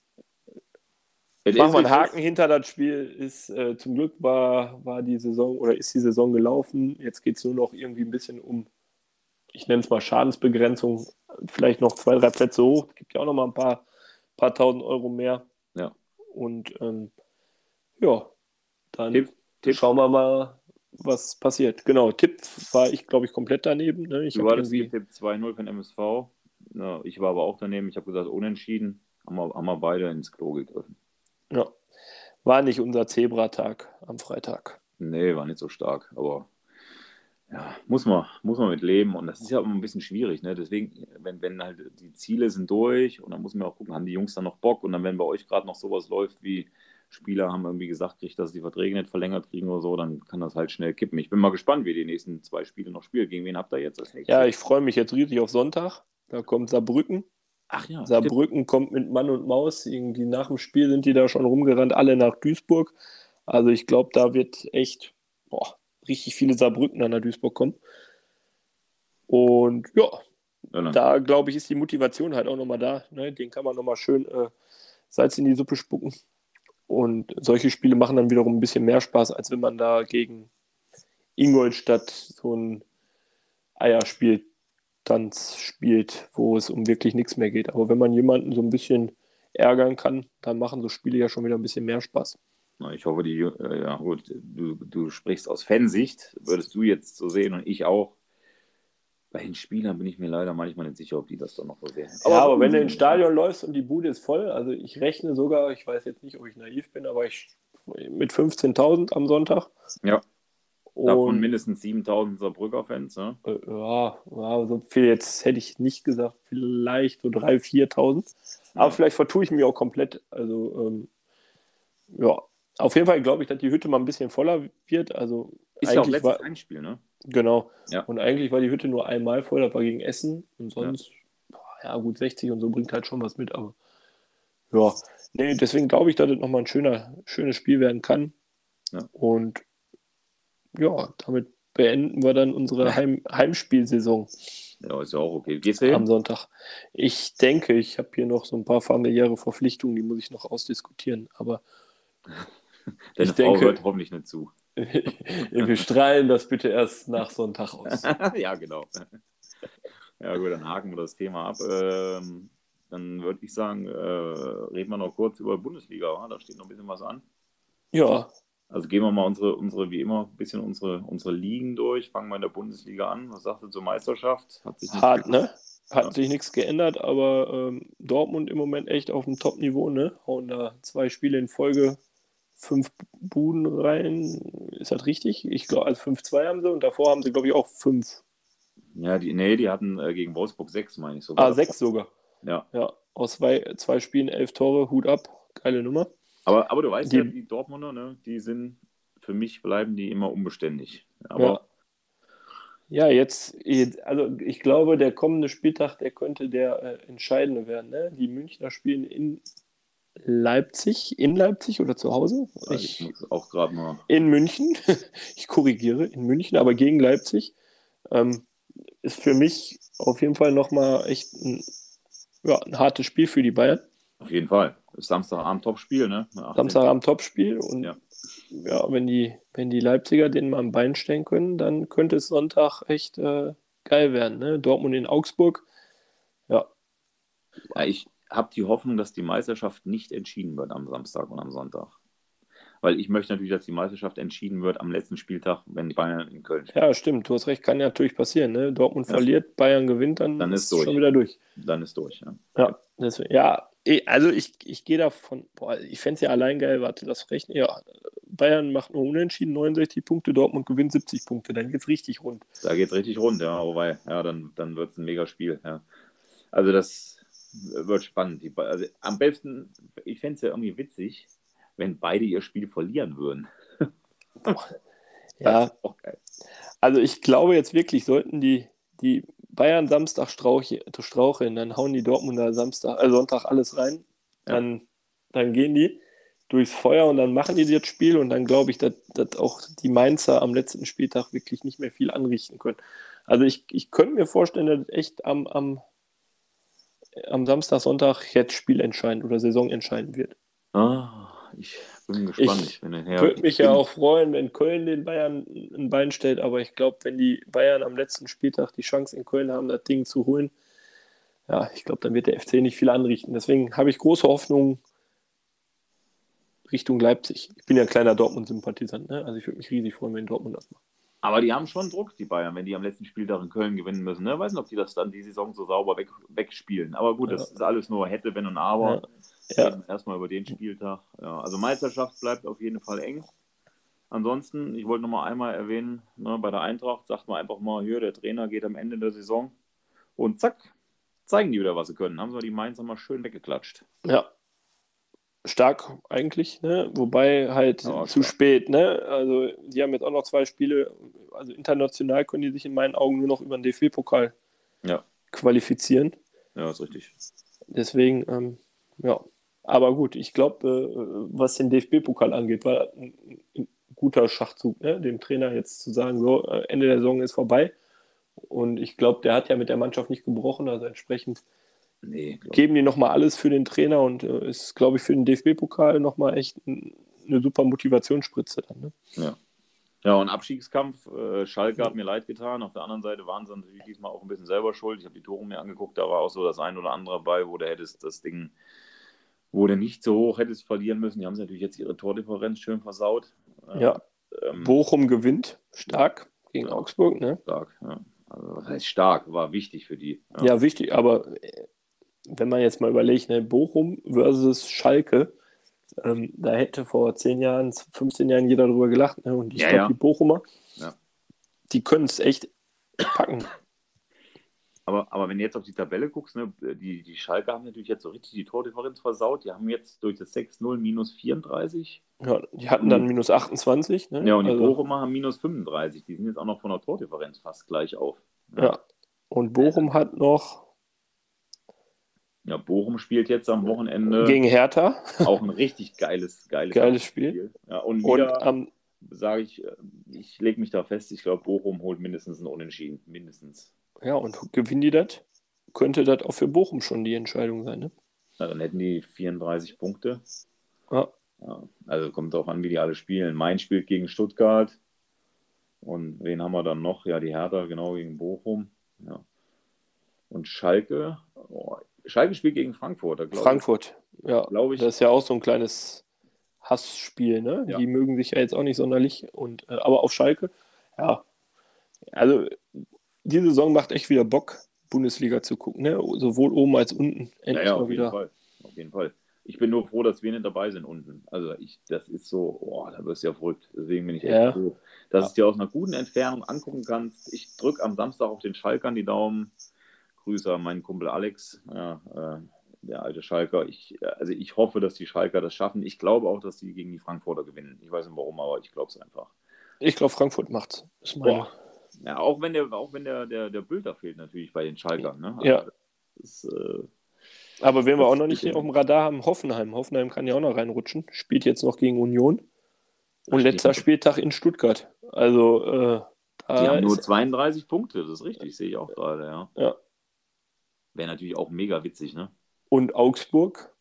Es Machen ist, wir einen Haken hinter das Spiel. Ist, äh, zum Glück war, war die Saison oder ist die Saison gelaufen. Jetzt geht es nur noch irgendwie ein bisschen um, ich nenne es mal Schadensbegrenzung, vielleicht noch zwei, drei Plätze hoch. Es gibt ja auch noch mal ein paar, paar tausend Euro mehr. Ja. Und ähm, ja, dann Tipp, Tipp. schauen wir mal, was passiert. Genau, Tipp war ich, glaube ich, komplett daneben. Ne? Ich hattest irgendwie, getippt 2-0 für den MSV. Ja, ich war aber auch daneben. Ich habe gesagt, unentschieden. Haben wir, haben wir beide ins Klo gegriffen. Ja, war nicht unser Zebratag am Freitag. Nee, war nicht so stark, aber ja, muss man, muss man mit leben. Und das ist ja immer ein bisschen schwierig, ne? Deswegen, wenn, wenn halt die Ziele sind durch und dann muss man auch gucken, haben die Jungs dann noch Bock? Und dann, wenn bei euch gerade noch sowas läuft, wie Spieler haben irgendwie gesagt, kriegt, dass sie die Verträge nicht verlängert kriegen oder so, dann kann das halt schnell kippen. Ich bin mal gespannt, wie die nächsten zwei Spiele noch spielen. Gegen wen habt ihr jetzt als nächstes? Ja, ich freue mich jetzt riesig auf Sonntag. Da kommt Saarbrücken. Ach ja, stimmt. Saarbrücken kommt mit Mann und Maus. Irgendwie nach dem Spiel sind die da schon rumgerannt, alle nach Duisburg. Also ich glaube, da wird echt boah, richtig viele Saarbrücken nach Duisburg kommen. Und ja, Ja, da glaube ich, ist die Motivation halt auch nochmal da. Ne? Den kann man nochmal schön äh, Salz in die Suppe spucken. Und solche Spiele machen dann wiederum ein bisschen mehr Spaß, als wenn man da gegen Ingolstadt so ein Eierspieltanz spielt, wo es um wirklich nichts mehr geht. Aber wenn man jemanden so ein bisschen ärgern kann, dann machen so Spiele ja schon wieder ein bisschen mehr Spaß. Na, Ich hoffe, die, äh, ja gut, du, du sprichst aus Fansicht, würdest du jetzt so sehen und ich auch. Bei den Spielern bin ich mir leider manchmal nicht sicher, ob die das dann noch so sehen. ja, aber wenn du ins Stadion läufst und die Bude ist voll, also ich rechne sogar, ich weiß jetzt nicht, ob ich naiv bin, aber ich mit 15.000 am Sonntag. Ja. Davon Und, mindestens 7000 Saarbrücker-Fans, ne? äh, ja, ja, so viel jetzt hätte ich nicht gesagt, vielleicht so 3.000, 4.000. Aber Ja. vielleicht vertue ich mich auch komplett. Also, ähm, ja, auf jeden Fall glaube ich, dass die Hütte mal ein bisschen voller wird. Also, Ist ja auch letztes war, Einspiel, ne? Genau. Ja. Und eigentlich war die Hütte nur einmal voll, das war gegen Essen. Und sonst, boah, ja, gut, 60 und so bringt halt schon was mit, aber ja. Nee, deswegen glaube ich, dass das nochmal ein schöner, schönes Spiel werden kann. Ja. Und ja, damit beenden wir dann unsere Heim, Heimspielsaison Ja, ist ja auch okay. Gehst du hin? am Sonntag. Ich denke, ich habe hier noch so ein paar familiäre Verpflichtungen, die muss ich noch ausdiskutieren. Aber Deine ich Frau denke- hört hoffentlich nicht zu. wir strahlen das bitte erst nach Sonntag aus. ja, genau. Ja, gut, dann haken wir das Thema ab. Ähm, dann würde ich sagen, äh, reden wir noch kurz über Bundesliga. wa? Da steht noch ein bisschen was an. Ja, Also gehen wir mal unsere, unsere wie immer, ein bisschen unsere, unsere Ligen durch. Fangen wir in der Bundesliga an. Was sagst du zur Meisterschaft? Hat sich nicht hart, ne? Hat Ja. sich nichts geändert, aber ähm, Dortmund im Moment echt auf dem Top-Niveau, ne? Hauen da zwei Spiele in Folge fünf Buden rein. Ist das richtig? Ich glaube, also 5-2 haben sie und davor haben sie, glaube ich, auch fünf. Ja, die, nee, die hatten äh, gegen Wolfsburg sechs, meine ich sogar. Ah, sechs sogar. Ja, Ja, aus zwei, zwei Spielen elf Tore, Hut ab. Geile Nummer. Aber, aber du weißt Die- ja, die Dortmunder, ne, die sind, für mich bleiben die immer unbeständig. Aber Ja. ja, jetzt, also ich glaube, der kommende Spieltag, der könnte der äh, entscheidende werden. Ne? Die Münchner spielen in Leipzig, in Leipzig oder zu Hause? ich, muss auch gerade mal. in München. Ich korrigiere, in München, aber gegen Leipzig. Ähm, ist für mich auf jeden Fall nochmal echt ein, ja, ein hartes Spiel für die Bayern. Auf jeden Fall. Samstagabend Topspiel, ne? 18. Samstagabend Topspiel und Ja. ja, wenn, die, wenn die Leipziger den mal am Bein stellen können, dann könnte es Sonntag echt äh, geil werden. Ne? Dortmund in Augsburg. Ja, Ja, ich habe die Hoffnung, dass die Meisterschaft nicht entschieden wird am Samstag und am Sonntag. weil ich möchte natürlich, dass die Meisterschaft entschieden wird am letzten Spieltag, wenn Bayern in Köln spielt. Ja, stimmt, du hast recht, kann ja natürlich passieren. Ne? Dortmund ja. verliert, Bayern gewinnt, dann, dann ist, es schon wieder durch. Dann ist durch, ja. Ja, deswegen, ja also ich, ich gehe davon, boah, ich fände es ja allein geil, warte, das rechnen, ja, Bayern macht nur unentschieden, 69 Punkte, Dortmund gewinnt 70 Punkte, dann geht es richtig rund. Da geht es richtig rund, ja, wobei, ja, dann, dann wird es ein mega Spiel, ja. Also das wird spannend. Also am besten, ich fände es ja irgendwie witzig, wenn beide ihr Spiel verlieren würden. ja, also ich glaube jetzt wirklich, sollten die, die Bayern Samstag straucheln, dann hauen die Dortmunder Samstag, äh, Sonntag alles rein, ja. dann, dann gehen die durchs Feuer und dann machen die das Spiel und dann glaube ich, dass, dass auch die Mainzer am letzten Spieltag wirklich nicht mehr viel anrichten können. Also ich, ich könnte mir vorstellen, dass echt am, am, am Samstag, Sonntag jetzt spielentscheidend oder saisonentscheidend wird. Ah, ich bin gespannt. Ich, ich würde mich ja auch freuen, wenn Köln den Bayern ein Bein stellt, aber ich glaube, wenn die Bayern am letzten Spieltag die Chance in Köln haben, das Ding zu holen, ja, ich glaube, dann wird der FC nicht viel anrichten. Deswegen habe ich große Hoffnung Richtung Leipzig. Ich bin ja ein kleiner Dortmund-Sympathisant, ne? also ich würde mich riesig freuen, wenn Dortmund das macht. Aber die haben schon Druck, die Bayern, wenn die am letzten Spieltag in Köln gewinnen müssen. Ne? Ich weiß nicht, ob die das dann die Saison so sauber weg, wegspielen. Aber gut, das ist alles nur hätte, wenn und aber. Ja. Ja. Erstmal über den Spieltag. Ja, also Meisterschaft bleibt auf jeden Fall eng. Ansonsten, ich wollte noch mal einmal erwähnen, ne, bei der Eintracht sagt man einfach mal, hier, der Trainer geht am Ende der Saison und zack, zeigen die wieder, was sie können. Haben sie die Mainzer mal schön weggeklatscht. Ja, stark eigentlich, ne? wobei halt ja, zu stark. spät. Ne? Also die haben jetzt auch noch zwei Spiele, also international können die sich in meinen Augen nur noch über den DFB-Pokal ja. qualifizieren. Ja, ist richtig. Deswegen, ähm, ja. Aber gut, ich glaube, äh, was den DFB-Pokal angeht, war ein, guter Schachzug, ne? dem Trainer jetzt zu sagen, so, äh, Ende der Saison ist vorbei. Und ich glaube, der hat ja mit der Mannschaft nicht gebrochen, also entsprechend nee, geben die nochmal alles für den Trainer und äh, ist, glaube ich, für den DFB-Pokal nochmal echt eine super Motivationsspritze dann. Ne? Ja. Ja, und Abstiegskampf, äh, Schalke hat mir leid getan. Auf der anderen Seite waren sie natürlich diesmal auch ein bisschen selber schuld. Ich habe die Tore mir angeguckt, da war auch so das ein oder andere dabei, wo der hättest das Ding, wo der nicht so hoch hättest verlieren müssen. Die haben sie natürlich jetzt ihre Tordifferenz schön versaut. Ja. Ähm, Bochum gewinnt stark gegen ja, Augsburg, ne? Stark, ja. Also, das heißt stark, war wichtig für die. Ja, ja wichtig, aber äh, wenn man jetzt mal überlegt, ne, Bochum versus Schalke, ähm, da hätte vor 10 Jahren, 15 Jahren jeder drüber gelacht. Ne? Und ich ja, glaube, die Bochumer, die können es echt packen. Aber, aber wenn du jetzt auf die Tabelle guckst, ne, die, die Schalke haben natürlich jetzt so richtig die Tordifferenz versaut. Die haben jetzt durch das 6-0 minus 34. Ja, die hatten dann minus 28. Ne? Ja, und die also, Bochumer haben minus 35. Die sind jetzt auch noch von der Tordifferenz fast gleich auf. Ja, ja. und Bochum hat noch ja, Bochum spielt jetzt am Wochenende. Gegen Hertha. Auch ein richtig geiles, geiles, geiles Spiel. Spiel. Ja, und wieder um, sage ich, äh, ich lege mich da fest, ich glaube, Bochum holt mindestens ein Unentschieden. Mindestens. Ja, und gewinnen die das? Könnte das auch für Bochum schon die Entscheidung sein, ne? Na, dann hätten die 34 Punkte. Ja. ja. Also kommt darauf an, wie die alle spielen. Main spielt gegen Stuttgart. Und wen haben wir dann noch? Ja, die Hertha, genau, gegen Bochum. Ja. Und Schalke, oh, Schalke spielt gegen Frankfurt. Frankfurt, ich. ja. Glaube ich. Das ist ja auch so ein kleines Hassspiel, ne? Ja. Die mögen sich ja jetzt auch nicht sonderlich. Und, äh, aber auf Schalke, ja. Also, die Saison macht echt wieder Bock, Bundesliga zu gucken, ne? Sowohl oben als unten. Endlich ja, ja, auf jeden Fall. Auf jeden Fall. Ich bin nur froh, dass wir nicht dabei sind unten. Also ich, das ist so, oh, da wirst du ja verrückt. Deswegen bin ich echt ja. froh, dass ja. du dir aus einer guten Entfernung angucken kannst. Ich drücke am Samstag auf den Schalkern die Daumen. Grüße an meinen Kumpel Alex, ja, äh, der alte Schalker. Ich, also ich hoffe, dass die Schalker das schaffen. Ich glaube auch, dass sie gegen die Frankfurter gewinnen. Ich weiß nicht warum, aber ich glaube es einfach. Ich glaube, Frankfurt macht es. Ja, auch wenn der, auch wenn der, der, der Bilder fehlt natürlich bei den Schalkern. Ne? Also ja. Das, äh, aber wenn wir auch noch nicht auf dem Radar haben, Hoffenheim. Hoffenheim kann ja auch noch reinrutschen. Spielt jetzt noch gegen Union. Und letzter Spieltag in Stuttgart. Also, äh, die haben nur 32 Punkte, das ist richtig, sehe ich auch gerade, ja. Ja, Wäre natürlich auch mega witzig, ne? Und Augsburg,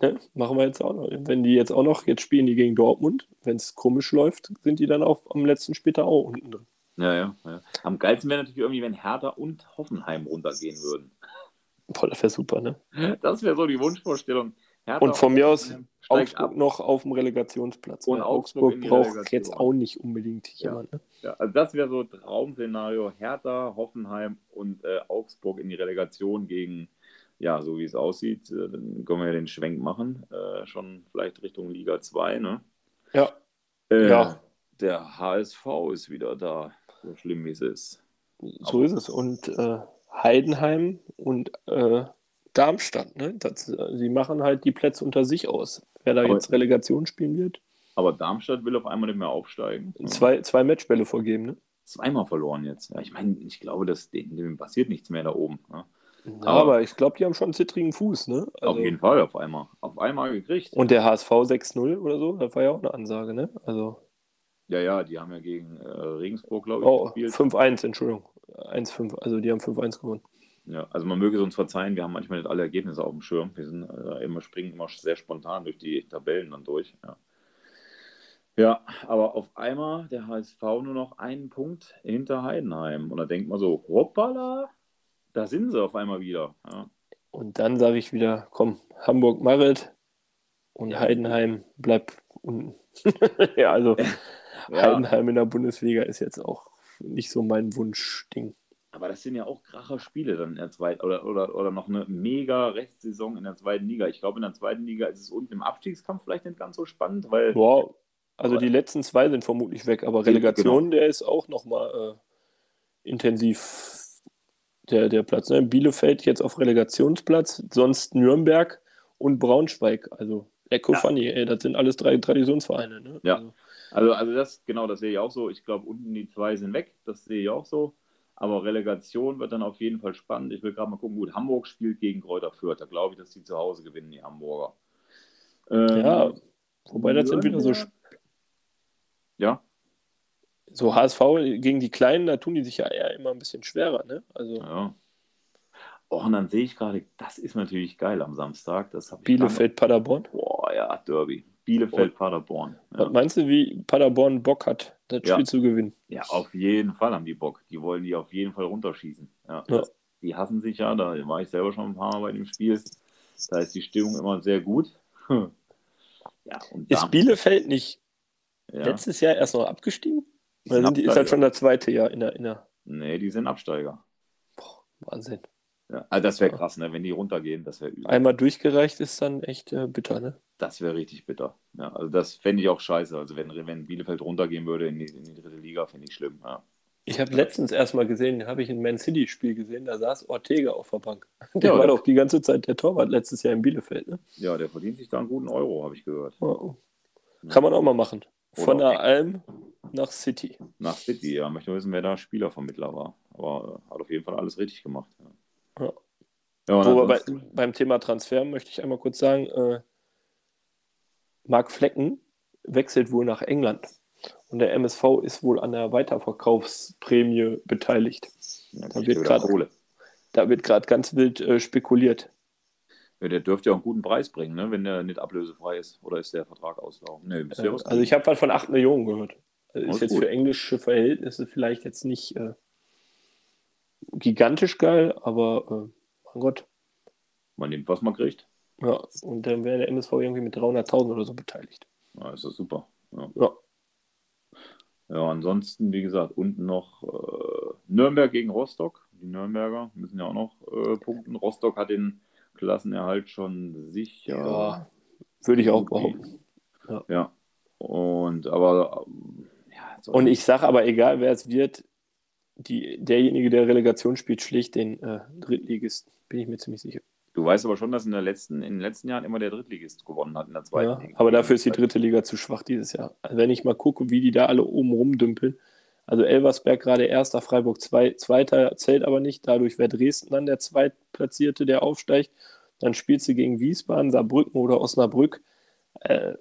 ne? machen wir jetzt auch noch. Wenn die jetzt auch noch, jetzt spielen die gegen Dortmund, wenn es komisch läuft, sind die dann auch am letzten Spieltag auch unten drin. Ja, ja, ja. Am geilsten wäre natürlich irgendwie, wenn Hertha und Hoffenheim runtergehen würden. Boah, das wäre super, ne? Das wäre so die Wunschvorstellung. Hertha Und von mir aus Augsburg ab. noch auf dem Relegationsplatz. Und Augsburg Augsburg braucht jetzt auch nicht unbedingt Ja. jemand. Ne? Ja, also das wäre so Traum-Szenario. Hertha, Hoffenheim und äh, Augsburg in die Relegation gegen, ja, so wie es aussieht, äh, dann können wir ja den Schwenk machen. Äh, schon vielleicht Richtung Liga 2, ne? Ja. Äh, Ja. Der HSV ist wieder da, so schlimm wie es ist. So ist es. Und äh, Heidenheim und äh, Darmstadt, ne? Das, sie machen halt die Plätze unter sich aus. Wer da Aber- jetzt Relegation spielen wird, Aber Darmstadt will auf einmal nicht mehr aufsteigen. zwei, zwei Matchbälle vorgeben, ne? Zweimal verloren jetzt. Ja, ich meine, ich glaube, dass dem, dem passiert nichts mehr da oben. Ne? Ja, Aber- ich glaube, die haben schon einen zittrigen Fuß, ne? auf Also- jeden Fall, auf einmal. Auf einmal gekriegt. Und der HSV 6-0 oder so, das war ja auch eine Ansage, ne? Also, Ja, ja, die haben ja gegen äh, Regensburg, glaube ich, oh, gespielt. 5-1, Entschuldigung. 1-5, also die haben 5-1 gewonnen. Ja, also man möge es uns verzeihen, wir haben manchmal nicht alle Ergebnisse auf dem Schirm. Wir sind äh, immer, springen immer sehr spontan durch die Tabellen dann durch. Ja. ja, aber auf einmal der HSV nur noch einen Punkt hinter Heidenheim. Und da denkt man so, hoppala, da sind sie auf einmal wieder. Ja, Und dann sage ich wieder, komm, Hamburg Marit und Ja. Heidenheim bleibt unten. ja, also ja Heidenheim in der Bundesliga ist jetzt auch nicht so mein Wunschding. aber das sind ja auch Kracher-Spiele dann in der zweiten oder, oder, oder noch eine mega Restsaison in der zweiten Liga. Ich glaube, in der zweiten Liga ist es unten im Abstiegskampf vielleicht nicht ganz so spannend, weil Wow. Also die letzten zwei sind vermutlich weg, aber Die- Relegation, der ist auch nochmal äh, intensiv der, der Platz. Ne? Bielefeld jetzt auf Relegationsplatz, sonst Nürnberg und Braunschweig. Also Lecco Ja. Funny, ey, das sind alles drei Traditionsvereine. Ne? Ja. Also, Also, also das, genau, das sehe ich auch so. Ich glaube, unten die zwei sind weg, das sehe ich auch so. Aber Relegation wird dann auf jeden Fall spannend. Ich will gerade mal gucken, gut, Hamburg spielt gegen Kräuter Fürth. Da glaube ich, dass die zu Hause gewinnen, die Hamburger. Ähm, ja, wobei das sind wieder so, Ja, so HSV gegen die Kleinen, da tun die sich ja eher immer ein bisschen schwerer. Ne? Also ja. Oh, und dann sehe ich gerade, das ist natürlich geil am Samstag. Das Bielefeld, Paderborn. Boah, ja, Derby. Bielefeld, Paderborn. Ja. Meinst du, wie Paderborn Bock hat, das Ja. Spiel zu gewinnen? Ja, auf jeden Fall haben die Bock. Die wollen die auf jeden Fall runterschießen. Ja, Ja. Das, die hassen sich ja, da war ich selber schon ein paar Mal bei dem Spiel. Da ist die Stimmung immer sehr gut. Ja, und Ist Bielefeld nicht ja. letztes Jahr erst noch abgestiegen? Die Oder sind die, ist das schon der zweite Jahr in der, in der Nee, die sind Absteiger. boah, Wahnsinn. Ja, also das wäre Ja. krass, ne? wenn die runtergehen, das wäre übel. Einmal durchgereicht ist dann echt äh, bitter, ne? Das wäre richtig bitter. Ja, also das fände ich auch scheiße. Also wenn, wenn Bielefeld runtergehen würde in die, in die dritte Liga, fände ich schlimm. Ja. Ich habe letztens erstmal gesehen, habe ich ein Man City-Spiel gesehen, da saß Ortega auf der Bank. Der Ja, war doch die ganze Zeit der Torwart letztes Jahr in Bielefeld, ne? ja, der verdient sich da einen guten Euro, habe ich gehört. Ja. Kann man auch mal machen. Von der Alm nach City. Nach City, ja. Möchte wissen, wer da Spielervermittler war. Aber äh, hat auf jeden Fall alles richtig gemacht. Ja, Ja. ja bei, beim Thema Transfer möchte ich einmal kurz sagen, äh, Marc Flecken wechselt wohl nach England. Und der MSV ist wohl an der Weiterverkaufsprämie beteiligt. ja, da wird grad-. Da wird gerade ganz wild äh, spekuliert. Ja, der dürfte ja auch einen guten Preis bringen, ne? wenn der nicht ablösefrei ist. Oder ist der Vertrag auslaufen? Nee, Äh, also ich habe was von 8 Millionen gehört. Also Alles ist jetzt gut. für englische Verhältnisse vielleicht jetzt nicht äh, gigantisch geil, aber äh, mein Gott. Man nimmt, was man kriegt. Ja, und dann wäre der MSV irgendwie mit 300.000 oder so beteiligt. Ja, ist das super. Ja. Ja. Ja, ansonsten, wie gesagt, unten noch äh, Nürnberg gegen Rostock. Die Nürnberger müssen ja auch noch äh, punkten. Rostock hat den Klassenerhalt schon sicher. Ja, würde ich auch behaupten. Ja. Und aber ja, Und ich sage aber, egal wer es wird, die, derjenige, der Relegation spielt, schlägt den äh, Drittligisten. Bin ich mir ziemlich sicher. du weißt aber schon, dass in, der letzten, in den letzten Jahren immer der Drittligist gewonnen hat in der zweiten Ja, Liga. aber dafür ist die dritte Liga zu schwach dieses Jahr. Also wenn ich mal gucke, wie die da alle oben rumdümpeln. Also Elversberg gerade erster, Freiburg zwei, zweiter, zählt aber nicht. Dadurch wäre Dresden dann der Zweitplatzierte, der aufsteigt. Dann spielst du gegen Wiesbaden, Saarbrücken oder Osnabrück. Äh,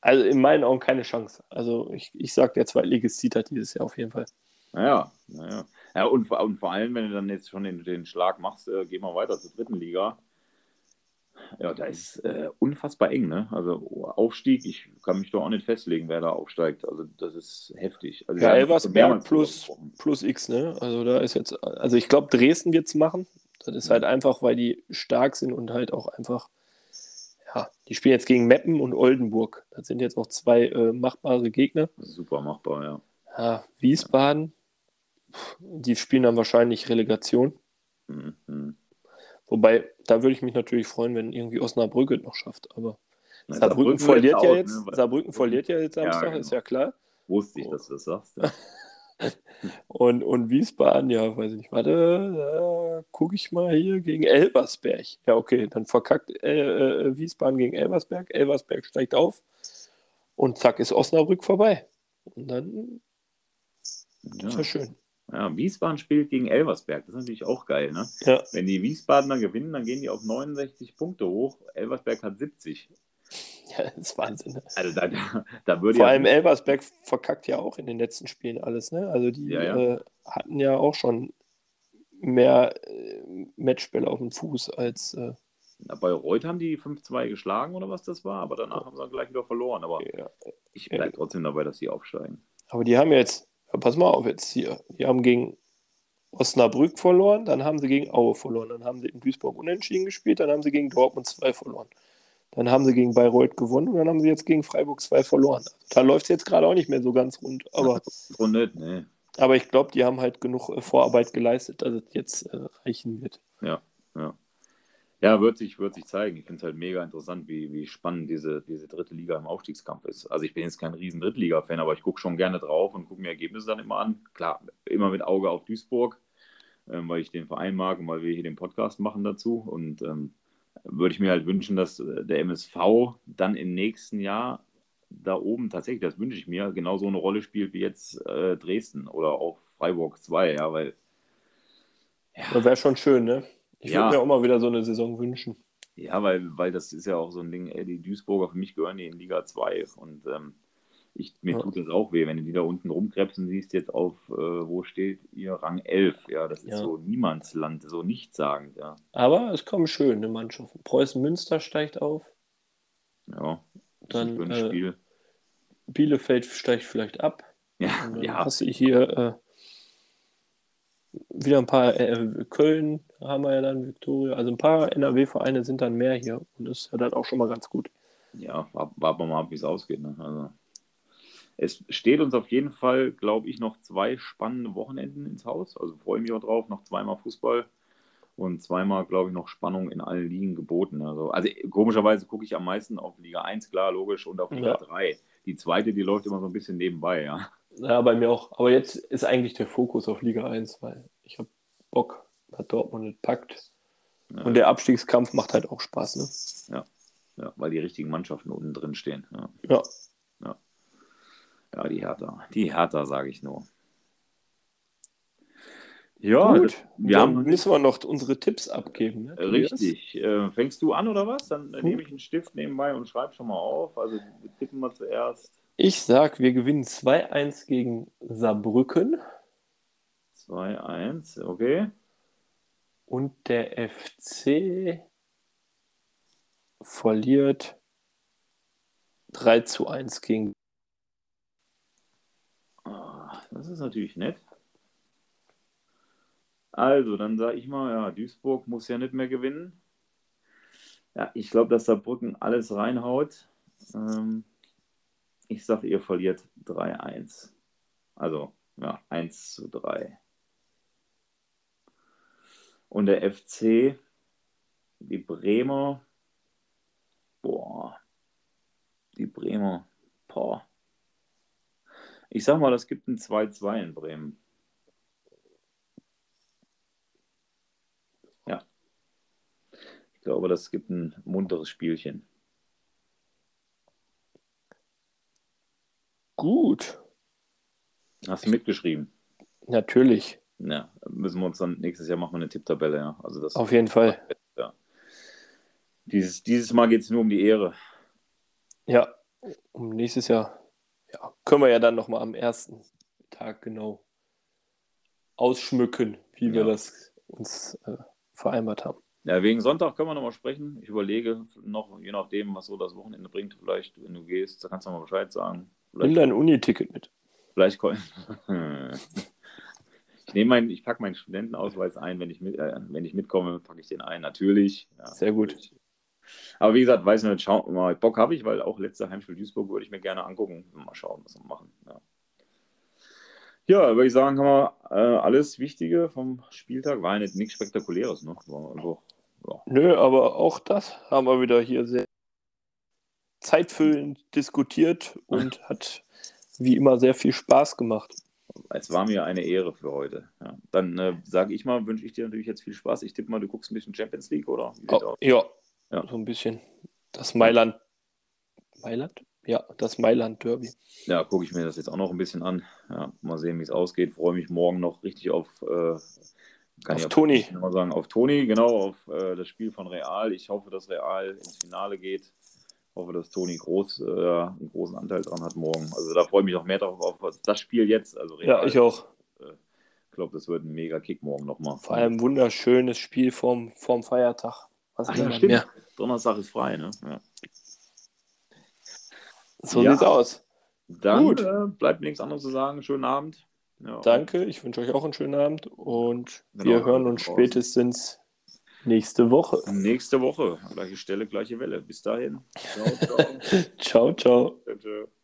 also in meinen Augen keine Chance. Also ich, ich sage, der Zweitligist zieht das dieses Jahr auf jeden Fall. Naja, naja. Ja, und, und vor allem, wenn du dann jetzt schon den, den Schlag machst, äh, gehen wir weiter zur dritten Liga. Ja, da ist äh, unfassbar eng, ne? Also Aufstieg, ich kann mich doch auch nicht festlegen, wer da aufsteigt. Also das ist heftig. Also, Ja, Elversberg plus, plus X, ne? Also da ist jetzt, also ich glaube, Dresden wird es machen. Das ist halt einfach, weil die stark sind und halt auch einfach ja, die spielen jetzt gegen Meppen und Oldenburg. Das sind jetzt auch zwei äh, machbare Gegner. Super machbar, ja. Ja, Wiesbaden, die spielen dann wahrscheinlich Relegation. Mhm. Wobei, da würde ich mich natürlich freuen, wenn irgendwie Osnabrück es noch schafft. Aber Na, Saarbrücken, Saarbrücken verliert wird ja jetzt. ne? Saarbrücken verliert ja jetzt Ja, Samstag, genau. ist ja klar. Wusste ich, dass du das sagst. Ja. Und, und Wiesbaden, ja, weiß ich nicht. Warte, da gucke ich mal hier gegen Elversberg. Ja, okay, dann verkackt äh, äh, Wiesbaden gegen Elversberg. Elversberg steigt auf und zack ist Osnabrück vorbei. Und dann ist ja Ja. schön. Ja, Wiesbaden spielt gegen Elversberg. Das ist natürlich auch geil, ne? Ja, Wenn die Wiesbadener gewinnen, dann gehen die auf 69 Punkte hoch. Elversberg hat 70. ja das ist Wahnsinn. Ne? Also da, da, würde Vor ja allem Elversberg verkackt ja auch in den letzten Spielen alles. Ne? Also die Ja. Äh, hatten ja auch schon mehr äh, Matchbälle auf dem Fuß als. Äh, bei Reuth haben die 5-2 geschlagen oder was das war, aber danach haben sie dann gleich wieder verloren. Aber ich bleibe trotzdem dabei, dass sie aufsteigen. Aber die haben jetzt, ja, pass mal auf jetzt hier, die haben gegen Osnabrück verloren, dann haben sie gegen Aue verloren, dann haben sie in Duisburg unentschieden gespielt, dann haben sie gegen Dortmund 2 verloren. Dann haben sie gegen Bayreuth gewonnen und dann haben sie jetzt gegen Freiburg 2 verloren. Da läuft es jetzt gerade auch nicht mehr so ganz rund. Aber, So nicht, ne? aber ich glaube, die haben halt genug äh, Vorarbeit geleistet, dass es jetzt äh, reichen wird. Ja, ja. Ja, wird sich, wird sich zeigen. Ich finde es halt mega interessant, wie, wie spannend diese, diese dritte Liga im Aufstiegskampf ist. Also ich bin jetzt kein riesen Drittliga-Fan, aber ich gucke schon gerne drauf und gucke mir Ergebnisse dann immer an. Klar, immer mit Auge auf Duisburg, ähm, weil ich den Verein mag und weil wir hier den Podcast machen dazu. Und ähm, würde ich mir halt wünschen, dass äh, der MSV dann im nächsten Jahr da oben tatsächlich, das wünsche ich mir, genau so eine Rolle spielt wie jetzt äh, Dresden oder auch Freiburg 2, ja, weil Das wäre schon schön, ne? Ich Ja. würde mir auch mal wieder so eine Saison wünschen. Ja, weil, weil das ist ja auch so ein Ding, ey, die Duisburger, für mich gehören die in Liga 2 und ähm, ich, mir Ja. tut das auch weh, wenn du die da unten rumkrebsen siehst, jetzt auf, äh, wo steht ihr, Rang 11, ja, das ist Ja. so Niemandsland, so nichtssagend, ja. Aber es kommen schöne Mannschaften. Preußen Münster steigt auf, Ja, das Dann, ist ein äh, Spiel. Bielefeld steigt vielleicht ab. Ja, Und dann ja, hast du hier äh, wieder ein paar, äh, Köln haben wir ja dann, Viktoria, also ein paar NRW-Vereine sind dann mehr hier und das ist ja dann auch schon mal ganz gut. ja, wa- warten wir mal ab, wie es ausgeht. Ne? Also, es steht uns auf jeden Fall, glaube ich, noch zwei spannende Wochenenden ins Haus. Also freue ich mich auch drauf, noch zweimal Fußball und zweimal, glaube ich, noch Spannung in allen Ligen geboten. Also, also komischerweise gucke ich am meisten auf Liga 1, klar, logisch, und auf Liga Ja. 3. Die zweite, die läuft immer so ein bisschen nebenbei, ja. Ja, bei mir auch. Aber jetzt ist eigentlich der Fokus auf Liga 1, weil ich habe Bock, dass Dortmund nicht packt. Ja, Und der Abstiegskampf macht halt auch Spaß, ne? ja, weil die richtigen Mannschaften unten drin stehen. Ja, Ja. ja die Hertha. Die Hertha, sage ich nur. Ja, Gut, das, wir dann haben müssen wir noch unsere Tipps abgeben. Ne? Richtig. Äh, fängst du an oder was? Dann äh, Hm. nehme ich einen Stift nebenbei und schreibe schon mal auf. Also wir tippen wir zuerst Ich sag, wir gewinnen 2-1 gegen Saarbrücken 2-1, okay. und der FC verliert 3 zu 1 gegen. Ah, Das ist natürlich nett. Also, dann sage ich mal, ja, Duisburg muss ja nicht mehr gewinnen. Ja, ich glaube, dass Saarbrücken alles reinhaut. Ähm, ich sage, ihr verliert 3-1. Also, ja, 1 zu 3. Und der FC, die Bremer, boah, die Bremer, boah. Ich sag mal, das gibt ein 2-2 in Bremen. Ja. Ich glaube, das gibt ein munteres Spielchen. Gut, Hast du mitgeschrieben? natürlich, Ja, müssen wir uns dann nächstes Jahr machen wir eine Tipptabelle, ja. Also das auf jeden Fall. Ja. Dieses, dieses Mal geht es nur um die Ehre. Ja, um nächstes Jahr ja, können wir ja dann nochmal am ersten Tag genau ausschmücken, wie wir Ja. das uns äh, vereinbart haben. Ja, wegen Sonntag können wir nochmal sprechen. Ich überlege noch, je nachdem, was so das Wochenende bringt, vielleicht, wenn du gehst, da kannst du mal Bescheid sagen. Nimm Vielleicht, dein Uni-Ticket mit. vielleicht ko- Ich nehme meinen, ich packe meinen Studentenausweis ein, wenn ich mit, äh, wenn ich mitkomme, packe ich den ein, natürlich. Ja, Sehr gut. natürlich. Aber wie gesagt, weiß nicht, schau, mal, Bock habe ich, weil auch letzter Heimspiel Duisburg würde ich mir gerne angucken. Mal schauen, was wir machen. Ja, ja würde ich sagen, haben wir äh, alles Wichtige vom Spieltag. War ja nicht nichts Spektakuläres, ne? War einfach, ja. Nö, aber auch das haben wir wieder hier sehr zeitfüllend diskutiert und hat wie immer sehr viel Spaß gemacht. Es war mir eine Ehre für heute. Ja. Dann äh, sage ich mal, wünsche ich dir natürlich jetzt viel Spaß. Ich tippe mal, du guckst ein bisschen Champions League, oder? Oh, ja. ja, so ein bisschen. Das Mailand. Mailand? Ja, das Mailand Derby. Ja, gucke ich mir das jetzt auch noch ein bisschen an. Ja, mal sehen, wie es ausgeht. Freue mich morgen noch richtig auf. Äh, kann auf ich Toni. Mal sagen, auf Toni, genau, auf äh, das Spiel von Real. Ich hoffe, dass Real ins Finale geht hoffe, dass Toni Groß äh, einen großen Anteil dran hat morgen. Also da freue ich mich noch mehr drauf auf das Spiel jetzt. Also Real, ja, ich auch. Äh, ich glaube, das wird ein mega Kick morgen nochmal. Vor allem ein wunderschönes Spiel vorm, vorm Feiertag. Was Ach, ja, stimmt. Mehr? Donnerstag ist frei, ne? Ja. So ja. sieht's aus. Dann Gut. Äh, bleibt nichts anderes zu sagen. Schönen Abend. Ja. Danke, ich wünsche euch auch einen schönen Abend und genau, wir hören uns spätestens Nächste Woche. Nächste Woche. Gleiche Stelle, gleiche Welle. Bis dahin. Ciao, ciao. ciao, ciao. ciao.